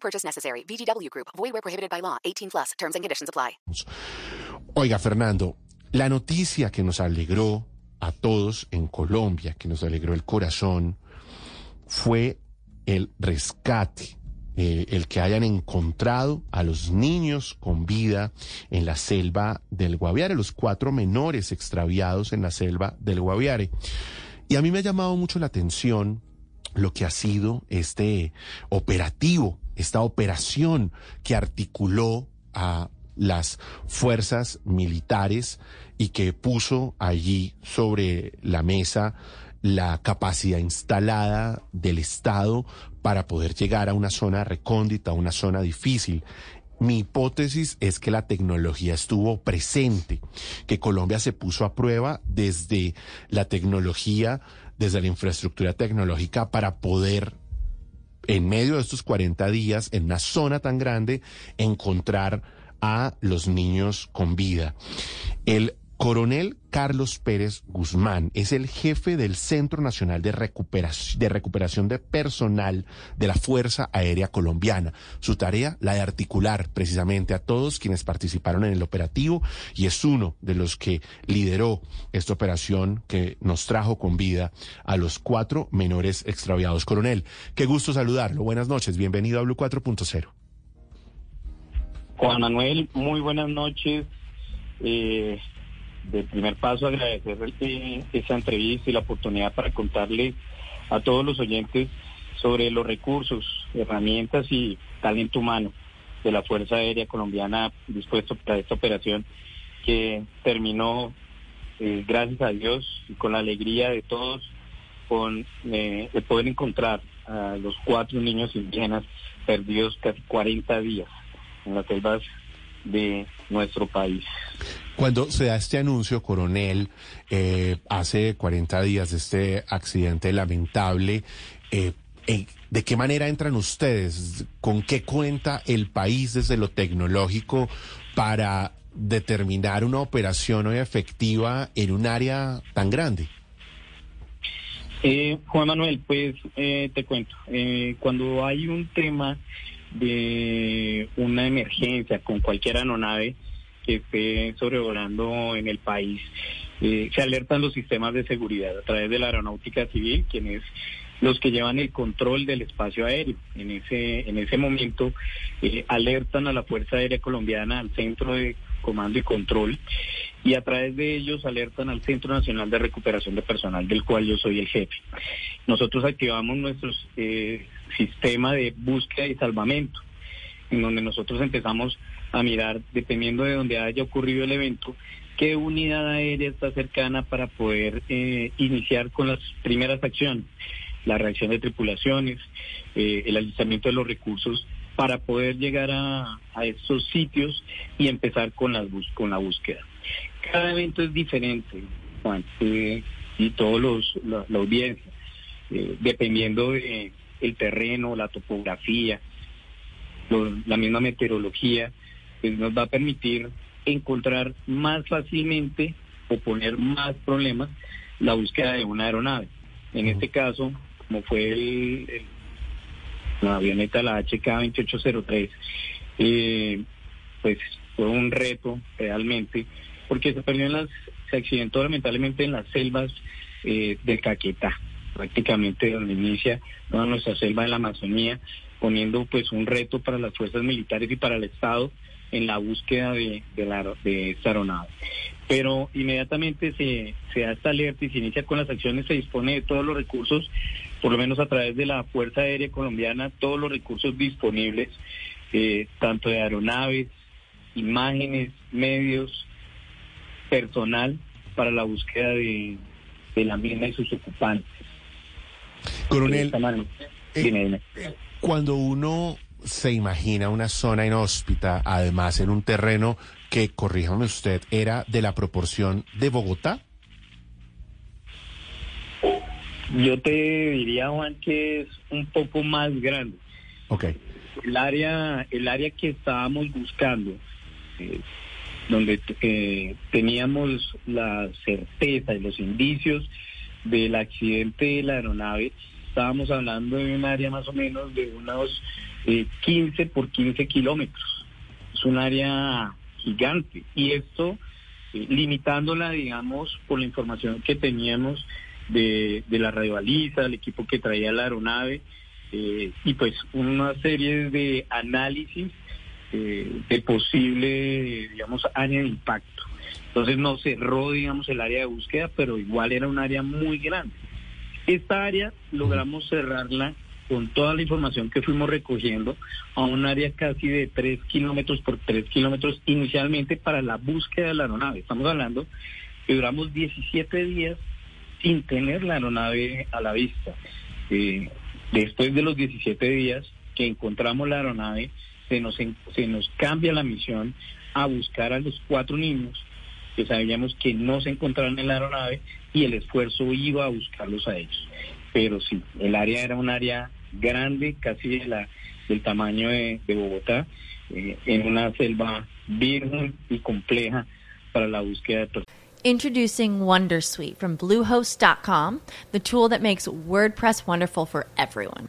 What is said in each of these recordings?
Purchase necessary. VGW Group. Void prohibited by law. 18 plus. Terms and conditions apply. Oiga, Fernando, la noticia que nos alegró a todos en Colombia, que nos alegró el corazón, fue el rescate, eh, el que hayan encontrado a los niños con vida en la selva del Guaviare, los cuatro menores extraviados en la selva del Guaviare. Y a mí me ha llamado mucho la atención lo que ha sido este operativo, esta operación que articuló a las fuerzas militares y que puso allí sobre la mesa la capacidad instalada del Estado para poder llegar a una zona recóndita, a una zona difícil. Mi hipótesis es que la tecnología estuvo presente, que Colombia se puso a prueba desde la tecnología, desde la infraestructura tecnológica para poder en medio de estos 40 días, en una zona tan grande, encontrar a los niños con vida. El coronel Carlos Pérez Guzmán es el jefe del Centro Nacional de Recuperación, de Recuperación de Personal de la Fuerza Aérea Colombiana. Su tarea, la de articular precisamente a todos quienes participaron en el operativo y es uno de los que lideró esta operación que nos trajo con vida a los cuatro menores extraviados. Coronel, qué gusto saludarlo. Buenas noches. Bienvenido a Blue 4.0. Juan Manuel, muy buenas noches. Eh, de primer paso, agradecer eh, esa entrevista y la oportunidad para contarle a todos los oyentes sobre los recursos, herramientas y talento humano de la Fuerza Aérea Colombiana dispuesto para esta operación que terminó, eh, gracias a Dios y con la alegría de todos, con eh, el poder encontrar a los cuatro niños indígenas perdidos casi 40 días en las selvas de nuestro país. Cuando se da este anuncio, coronel, eh, hace 40 días de este accidente lamentable, eh, eh, ¿de qué manera entran ustedes? ¿Con qué cuenta el país desde lo tecnológico para determinar una operación hoy efectiva en un área tan grande? Eh, Juan Manuel, pues eh, te cuento, eh, cuando hay un tema de una emergencia con cualquier aeronave que esté sobrevolando en el país, eh, se alertan los sistemas de seguridad a través de la aeronáutica civil, quienes los que llevan el control del espacio aéreo. En ese, en ese momento eh, alertan a la Fuerza Aérea Colombiana, al Centro de Comando y Control, y a través de ellos alertan al Centro Nacional de Recuperación de Personal, del cual yo soy el jefe. Nosotros activamos nuestro eh, sistema de búsqueda y salvamento, en donde nosotros empezamos a mirar, dependiendo de donde haya ocurrido el evento, qué unidad aérea está cercana para poder eh, iniciar con las primeras acciones la reacción de tripulaciones, eh, el alistamiento de los recursos para poder llegar a, a estos sitios y empezar con, las bus con la búsqueda. Cada evento es diferente, eh, y todos los, la, la audiencia, eh, dependiendo de el terreno, la topografía, lo, la misma meteorología, pues nos va a permitir encontrar más fácilmente o poner más problemas la búsqueda de una aeronave. En este caso, como fue el, el, la avioneta, la HK2803, eh, pues fue un reto realmente, porque se perdió en las, se accidentó lamentablemente en las selvas eh, del Caquetá, prácticamente donde inicia toda nuestra selva de la Amazonía, poniendo pues un reto para las fuerzas militares y para el Estado en la búsqueda de, de, la, de esta aeronave. Pero inmediatamente se, se da esta alerta y se inicia con las acciones, se dispone de todos los recursos, por lo menos a través de la Fuerza Aérea Colombiana, todos los recursos disponibles, eh, tanto de aeronaves, imágenes, medios, personal, para la búsqueda de, de la mina y sus ocupantes. Coronel, eh, cuando uno se imagina una zona inhóspita, además en un terreno que, corríjame usted, era de la proporción de Bogotá? Yo te diría, Juan, que es un poco más grande. Ok. El área, el área que estábamos buscando, eh, donde eh, teníamos la certeza y los indicios del accidente de la aeronave, estábamos hablando de un área más o menos de unos eh, 15 por 15 kilómetros. Es un área gigante. Y esto, eh, limitándola, digamos, por la información que teníamos de, de la radiobaliza, el equipo que traía la aeronave, eh, y pues una serie de análisis eh, de posible, digamos, área de impacto. Entonces no cerró, digamos, el área de búsqueda, pero igual era un área muy grande. Esta área logramos cerrarla con toda la información que fuimos recogiendo a un área casi de 3 kilómetros por 3 kilómetros inicialmente para la búsqueda de la aeronave. Estamos hablando que duramos 17 días sin tener la aeronave a la vista. Eh, después de los 17 días que encontramos la aeronave, se nos, se nos cambia la misión a buscar a los cuatro niños que sabíamos que no se encontraban en la aeronave y el esfuerzo iba a buscarlos a ellos. Pero sí, el área era un área grande, casi de la, del tamaño de, Bogotá, eh, en una selva virgen y compleja para la búsqueda de. Introducing Wondersuite from Bluehost.com, the tool that makes WordPress wonderful for everyone.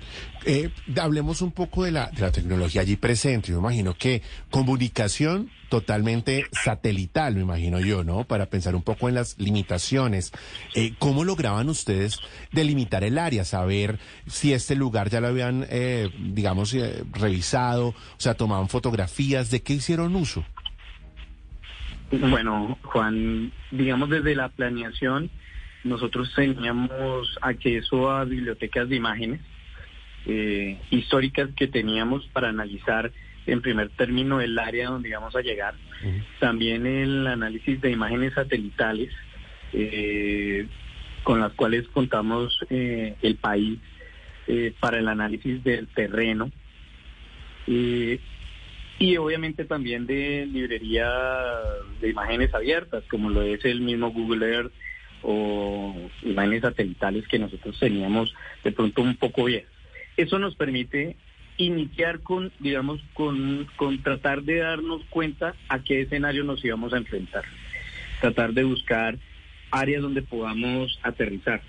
Eh, hablemos un poco de la, de la tecnología allí presente. Yo imagino que comunicación totalmente satelital, me imagino yo, ¿no? Para pensar un poco en las limitaciones. Eh, ¿Cómo lograban ustedes delimitar el área? Saber si este lugar ya lo habían, eh, digamos, eh, revisado, o sea, tomaban fotografías, ¿de qué hicieron uso? Bueno, Juan, digamos desde la planeación, nosotros teníamos acceso a bibliotecas de imágenes eh, históricas que teníamos para analizar en primer término el área donde íbamos a llegar. También el análisis de imágenes satelitales eh, con las cuales contamos eh, el país para el análisis del terreno. Y obviamente también de librería de imágenes abiertas, como lo es el mismo Google Earth o imágenes satelitales que nosotros teníamos de pronto un poco bien. Eso nos permite iniciar con, digamos, con, con tratar de darnos cuenta a qué escenario nos íbamos a enfrentar. Tratar de buscar áreas donde podamos aterrizar.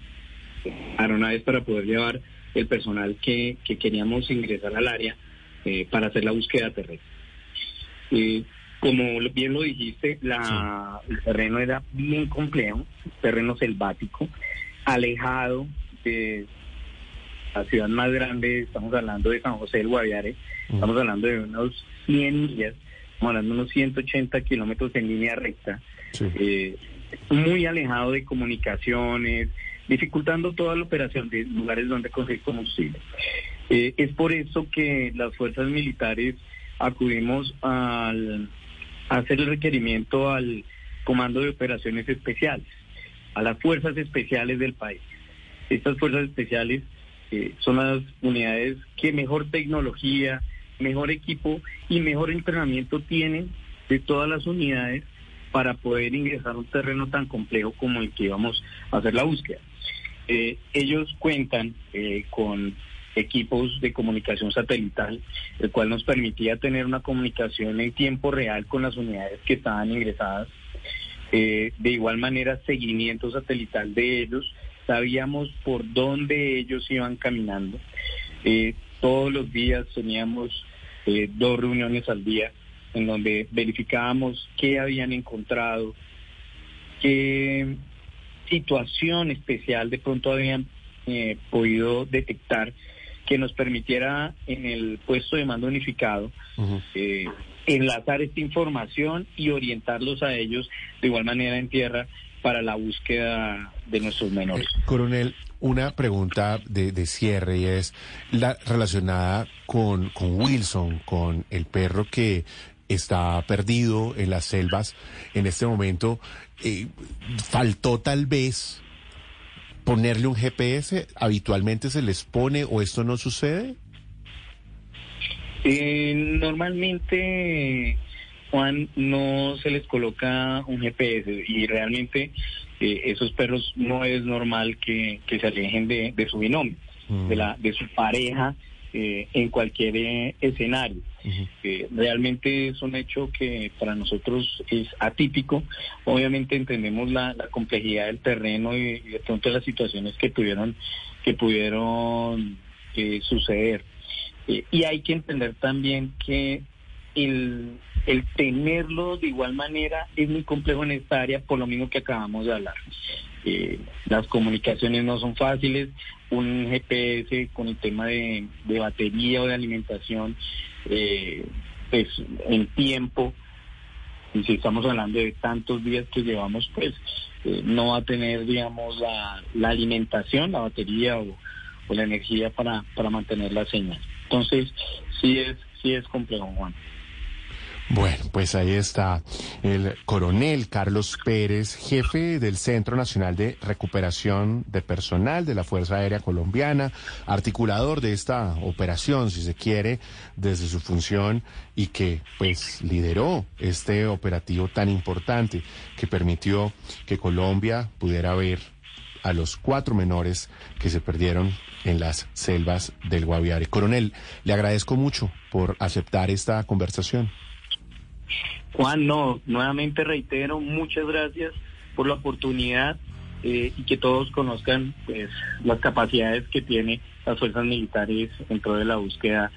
Aeronaves para poder llevar el personal que, que queríamos ingresar al área eh, para hacer la búsqueda terrestre. Eh, como bien lo dijiste, la, el terreno era bien complejo, terreno selvático, alejado de la ciudad más grande, estamos hablando de San José del Guaviare, estamos hablando de unos 100 millas, estamos hablando de unos 180 kilómetros en línea recta, Sí. eh, muy alejado de comunicaciones, dificultando toda la operación de lugares donde conseguir combustible. Eh, es por eso que las fuerzas militares acudimos al, a hacer el requerimiento al Comando de Operaciones Especiales, a las fuerzas especiales del país. Estas fuerzas especiales son las unidades que mejor tecnología, mejor equipo y mejor entrenamiento tienen de todas las unidades para poder ingresar a un terreno tan complejo como el que íbamos a hacer la búsqueda. Eh, ellos cuentan eh, con equipos de comunicación satelital, el cual nos permitía tener una comunicación en tiempo real con las unidades que estaban ingresadas. Eh, de igual manera, seguimiento satelital de ellos. Sabíamos por dónde ellos iban caminando. Eh, todos los días teníamos eh, dos reuniones al día en donde verificábamos qué habían encontrado, qué situación especial de pronto habían eh, podido detectar que nos permitiera en el puesto de mando unificado eh, enlazar esta información y orientarlos a ellos de igual manera en tierra para la búsqueda de nuestros menores. Coronel, una pregunta de, cierre y es la relacionada con, con Wilson, con el perro que está perdido en las selvas en este momento. Eh, faltó tal vez ponerle un GPS. ¿Habitualmente se les pone o esto no sucede? Eh, normalmente, Juan, no se les coloca un GPS y realmente eh, esos perros no es normal que, se alejen de, su binomio, de, la, de su pareja eh, en cualquier eh, escenario. Realmente es un hecho que para nosotros es atípico. Obviamente entendemos la, complejidad del terreno y, de pronto las situaciones que tuvieron que pudieron suceder. y hay que entender también que el, el tenerlo de igual manera es muy complejo en esta área por lo mismo que acabamos de hablar. Eh, las comunicaciones no son fáciles, un GPS con el tema de, batería o de alimentación, eh, pues en tiempo, y si estamos hablando de tantos días que llevamos, pues eh, no va a tener, digamos, la, la alimentación, la batería o, o, la energía para, para mantener la señal. Entonces, sí es, sí es complejo, Juan. Bueno, pues ahí está el coronel Carlos Pérez, jefe del Centro Nacional de Recuperación de Personal de la Fuerza Aérea Colombiana, articulador de esta operación, si se quiere, desde su función y que pues lideró este operativo tan importante que permitió que Colombia pudiera ver a los cuatro menores que se perdieron en las selvas del Guaviare. Coronel, le agradezco mucho por aceptar esta conversación. Juan, no, nuevamente reitero, muchas gracias por la oportunidad eh, y que todos conozcan pues las capacidades que tiene las fuerzas militares dentro de la búsqueda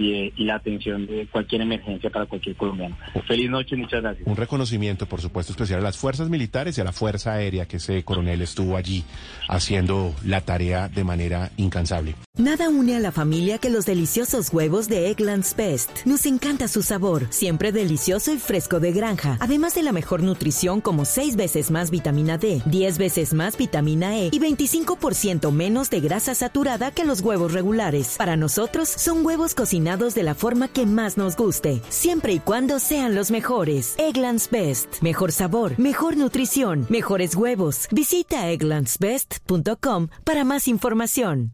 y, la atención de cualquier emergencia para cualquier colombiano. Feliz noche, muchas gracias. Un reconocimiento, por supuesto, especial a las fuerzas militares y a la Fuerza Aérea, que ese coronel estuvo allí haciendo la tarea de manera incansable. Nada une a la familia que los deliciosos huevos de Eggland's Best. Nos encanta su sabor, siempre delicioso y fresco de granja, además de la mejor nutrición como 6 veces más vitamina D, 10 veces más vitamina E y 25% menos de grasa saturada que los huevos regulares. Para nosotros son huevos cocinados de la forma que más nos guste, siempre y cuando sean los mejores. Eggland's Best. Mejor sabor, mejor nutrición, mejores huevos. Visita egglandsbest.com para más información.